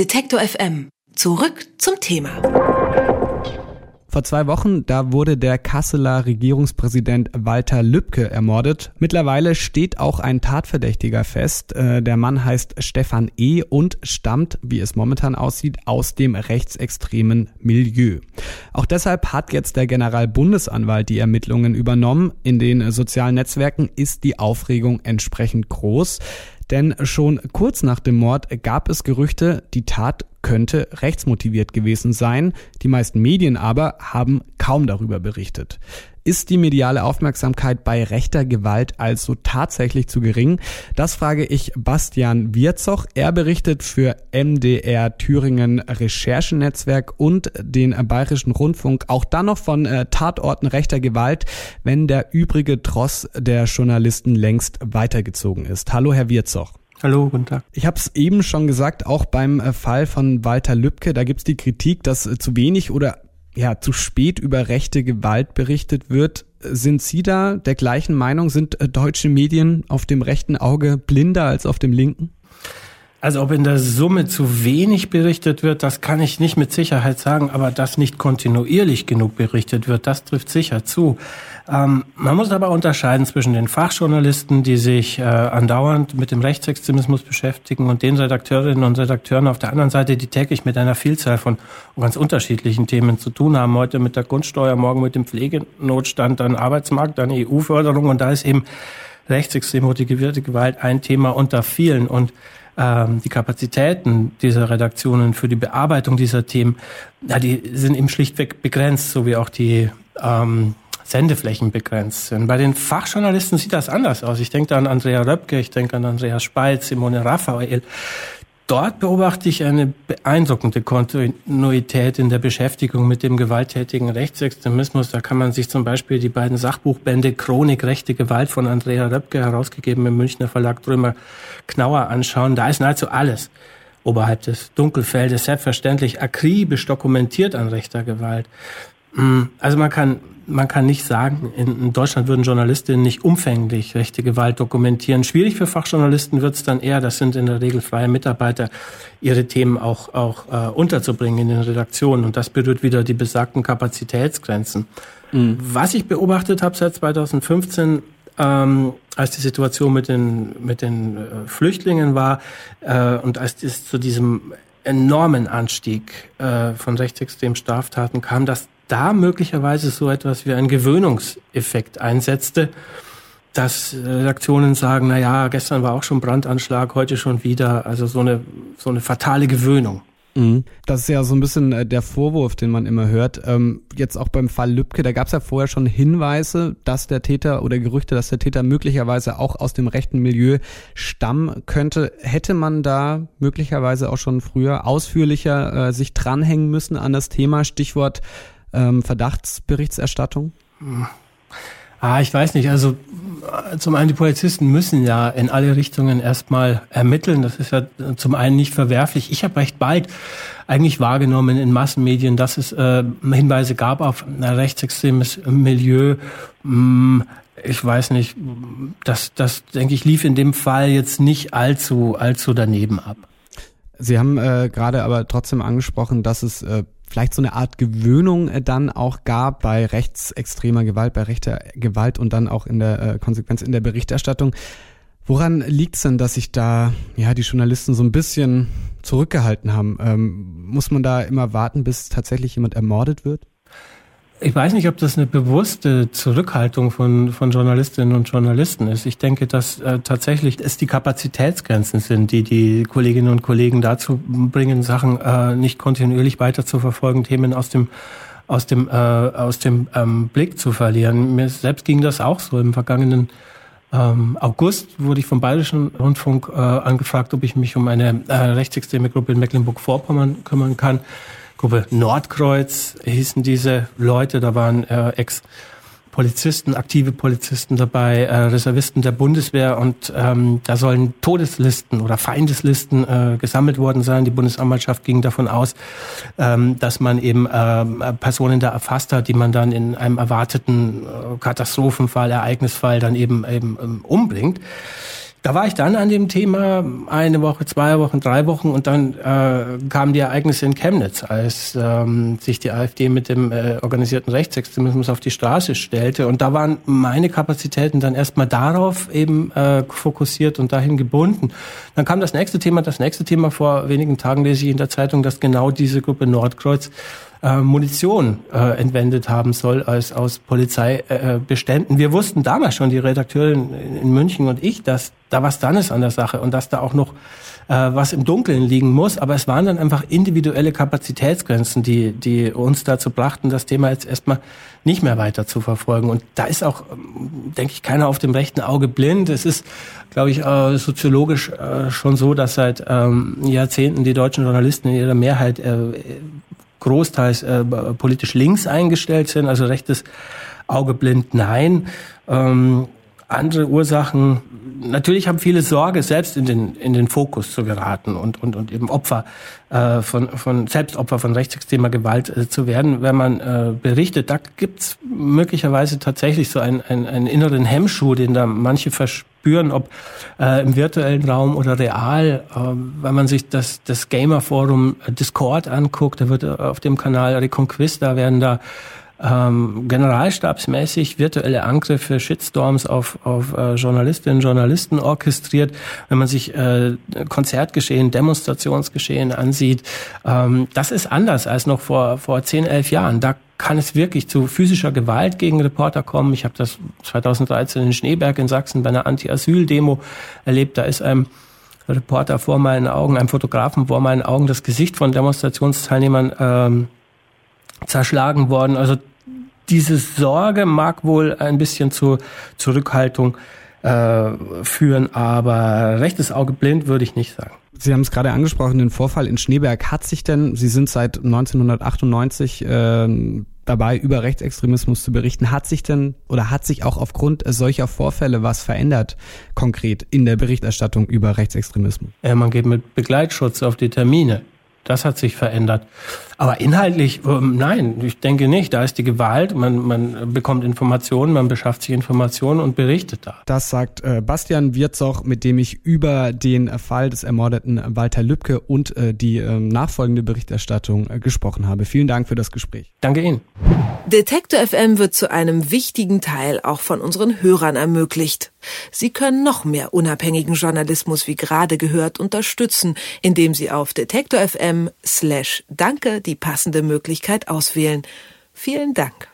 Detektor FM. Zurück zum Thema. Vor zwei Wochen, da wurde der Kasseler Regierungspräsident Walter Lübcke ermordet. Mittlerweile steht auch ein Tatverdächtiger fest. Äh, der Mann heißt Stefan E. und stammt, wie es momentan aussieht, aus dem rechtsextremen Milieu. Auch deshalb hat jetzt der Generalbundesanwalt die Ermittlungen übernommen. In den sozialen Netzwerken ist die Aufregung entsprechend groß. Denn schon kurz nach dem Mord gab es Gerüchte, die Tat könnte rechtsmotiviert gewesen sein. Die meisten Medien aber haben kaum darüber berichtet. Ist die mediale Aufmerksamkeit bei rechter Gewalt also tatsächlich zu gering? Das frage ich Bastian Wirzoch. Er berichtet für MDR Thüringen Recherchenetzwerk und den Bayerischen Rundfunk auch dann noch von äh, Tatorten rechter Gewalt, wenn der übrige Tross der Journalisten längst weitergezogen ist. Hallo, Herr Wirzoch. Hallo, guten Tag. Ich habe es eben schon gesagt, auch beim äh, Fall von Walter Lübcke, da gibt es die Kritik, dass äh, zu wenig oder ja, zu spät über rechte Gewalt berichtet wird. Sind Sie da der gleichen Meinung? Sind äh, deutsche Medien auf dem rechten Auge blinder als auf dem linken? Also ob in der Summe zu wenig berichtet wird, das kann ich nicht mit Sicherheit sagen, aber dass nicht kontinuierlich genug berichtet wird, das trifft sicher zu. Ähm, man muss aber unterscheiden zwischen den Fachjournalisten, die sich äh, andauernd mit dem Rechtsextremismus beschäftigen und den Redakteurinnen und Redakteuren auf der anderen Seite, die täglich mit einer Vielzahl von ganz unterschiedlichen Themen zu tun haben. Heute mit der Grundsteuer, morgen mit dem Pflegenotstand, dann Arbeitsmarkt, dann EU-Förderung und da ist eben rechtsextrem motivierte Gewalt ein Thema unter vielen und die Kapazitäten dieser Redaktionen für die Bearbeitung dieser Themen, ja, die sind eben schlichtweg begrenzt, so wie auch die ähm, Sendeflächen begrenzt sind. Bei den Fachjournalisten sieht das anders aus. Ich denke an Andrea Röpke, ich denke an Andreas Spalt, Simone Raphael. Dort beobachte ich eine beeindruckende Kontinuität in der Beschäftigung mit dem gewalttätigen Rechtsextremismus. Da kann man sich zum Beispiel die beiden Sachbuchbände Chronik Rechte Gewalt von Andrea Röpke, herausgegeben im Münchner Verlag Drömer Knauer anschauen. Da ist nahezu alles oberhalb des Dunkelfeldes selbstverständlich akribisch dokumentiert an rechter Gewalt. Also man kann man kann nicht sagen, in Deutschland würden Journalistinnen nicht umfänglich rechte Gewalt dokumentieren. Schwierig für Fachjournalisten wird es dann eher, das sind in der Regel freie Mitarbeiter, ihre Themen auch, auch äh, unterzubringen in den Redaktionen. Und das berührt wieder die besagten Kapazitätsgrenzen. Mhm. Was ich beobachtet habe seit 2015, ähm, als die Situation mit den, mit den äh, Flüchtlingen war äh, und als es zu diesem enormen Anstieg äh, von rechtsextremen Straftaten kam, dass da möglicherweise so etwas wie ein Gewöhnungseffekt einsetzte, dass Redaktionen sagen, na ja, gestern war auch schon Brandanschlag, heute schon wieder, also so eine, so eine fatale Gewöhnung. Mhm. Das ist ja so ein bisschen äh, der Vorwurf, den man immer hört. Ähm, jetzt auch beim Fall Lübcke, da gab es ja vorher schon Hinweise, dass der Täter oder Gerüchte, dass der Täter möglicherweise auch aus dem rechten Milieu stammen könnte. Hätte man da möglicherweise auch schon früher ausführlicher äh, sich dranhängen müssen an das Thema? Stichwort ähm, Verdachtsberichterstattung? Ah, ich weiß nicht. Also zum einen, die Polizisten müssen ja in alle Richtungen erstmal ermitteln. Das ist ja zum einen nicht verwerflich. Ich habe recht bald eigentlich wahrgenommen in Massenmedien, dass es äh, Hinweise gab auf ein rechtsextremes Milieu. Hm, ich weiß nicht, das, das denke ich, lief in dem Fall jetzt nicht allzu, allzu daneben ab. Sie haben äh, gerade aber trotzdem angesprochen, dass es äh, vielleicht so eine Art Gewöhnung äh, dann auch gab bei rechtsextremer Gewalt, bei rechter Gewalt und dann auch in der äh, Konsequenz in der Berichterstattung. Woran liegt es denn, dass sich da ja die Journalisten so ein bisschen zurückgehalten haben? Ähm, muss man da immer warten, bis tatsächlich jemand ermordet wird? Ich weiß nicht, ob das eine bewusste Zurückhaltung von, von Journalistinnen und Journalisten ist. Ich denke, dass äh, tatsächlich es die Kapazitätsgrenzen sind, die die Kolleginnen und Kollegen dazu bringen, Sachen äh, nicht kontinuierlich weiter zu verfolgen, Themen aus dem aus dem äh, aus dem ähm, Blick zu verlieren. Mir selbst ging das auch so. Im vergangenen ähm, August wurde ich vom Bayerischen Rundfunk äh, angefragt, ob ich mich um eine äh, rechtsextreme Gruppe in Mecklenburg-Vorpommern kümmern kann. Gruppe Nordkreuz hießen diese Leute, da waren äh, Ex- Polizisten, aktive Polizisten dabei, äh, Reservisten der Bundeswehr und ähm, da sollen Todeslisten oder Feindeslisten äh, gesammelt worden sein. Die Bundesanwaltschaft ging davon aus, ähm, dass man eben äh, Personen da erfasst hat, die man dann in einem erwarteten äh, Katastrophenfall, Ereignisfall dann eben eben ähm, umbringt. Da war ich dann an dem Thema eine Woche, zwei Wochen, drei Wochen und dann äh, kamen die Ereignisse in Chemnitz, als ähm, sich die AfD mit dem äh, organisierten Rechtsextremismus auf die Straße stellte. Und da waren meine Kapazitäten dann erstmal darauf eben äh, fokussiert und dahin gebunden. Dann kam das nächste Thema, das nächste Thema vor wenigen Tagen lese ich in der Zeitung, dass genau diese Gruppe Nordkreuz äh, Munition äh, entwendet haben soll als aus Polizeibeständen. Äh, Wir wussten damals schon, die Redakteurin in München und ich, dass da was dran ist an der Sache und dass da auch noch äh, was im Dunkeln liegen muss. Aber es waren dann einfach individuelle Kapazitätsgrenzen, die, die uns dazu brachten, das Thema jetzt erstmal nicht mehr weiter zu verfolgen. Und da ist auch, ähm, denke ich, keiner auf dem rechten Auge blind. Es ist, glaube ich, äh, soziologisch äh, schon so, dass seit ähm, Jahrzehnten die deutschen Journalisten in ihrer Mehrheit äh, großteils äh, politisch links eingestellt sind, also rechtes Auge blind, nein. Ähm, andere Ursachen, natürlich haben viele Sorge, selbst in den, in den Fokus zu geraten und, und, und eben Opfer äh, von, von, selbst Opfer von rechtsextremer Gewalt äh, zu werden. Wenn man äh, berichtet, da gibt's möglicherweise tatsächlich so einen, einen, einen inneren Hemmschuh, den da manche verspüren, ob äh, im virtuellen Raum oder real. Äh, wenn man sich das, das Gamer-Forum Discord anguckt, da wird auf dem Kanal Reconquista werden da ähm, generalstabsmäßig virtuelle Angriffe, Shitstorms auf, auf äh, Journalistinnen und Journalisten orchestriert. Wenn man sich äh, Konzertgeschehen, Demonstrationsgeschehen ansieht, ähm, das ist anders als noch vor, vor 10, 11 Jahren. Da kann es wirklich zu physischer Gewalt gegen Reporter kommen. Ich habe das 2013 in Schneeberg in Sachsen bei einer Anti-Asyl-Demo erlebt. Da ist einem Reporter vor meinen Augen, einem Fotografen vor meinen Augen das Gesicht von Demonstrationsteilnehmern ähm, zerschlagen worden. Also diese Sorge mag wohl ein bisschen zur Zurückhaltung äh, führen, aber rechtes Auge blind würde ich nicht sagen. Sie haben es gerade angesprochen, den Vorfall in Schneeberg. Hat sich denn, Sie sind seit 1998 äh, dabei, über Rechtsextremismus zu berichten, hat sich denn oder hat sich auch aufgrund solcher Vorfälle was verändert, konkret in der Berichterstattung über Rechtsextremismus? Ja, man geht mit Begleitschutz auf die Termine. Das hat sich verändert. Aber inhaltlich, ähm, nein, ich denke nicht. Da ist die Gewalt, man, man bekommt Informationen, man beschafft sich Informationen und berichtet da. Das sagt äh, Bastian Wirzoch, mit dem ich über den Fall des ermordeten Walter Lübcke und äh, die äh, nachfolgende Berichterstattung äh, gesprochen habe. Vielen Dank für das Gespräch. Danke Ihnen. Detektor FM wird zu einem wichtigen Teil auch von unseren Hörern ermöglicht. Sie können noch mehr unabhängigen Journalismus wie gerade gehört unterstützen, indem Sie auf detektor FM slash danke die passende Möglichkeit auswählen. Vielen Dank.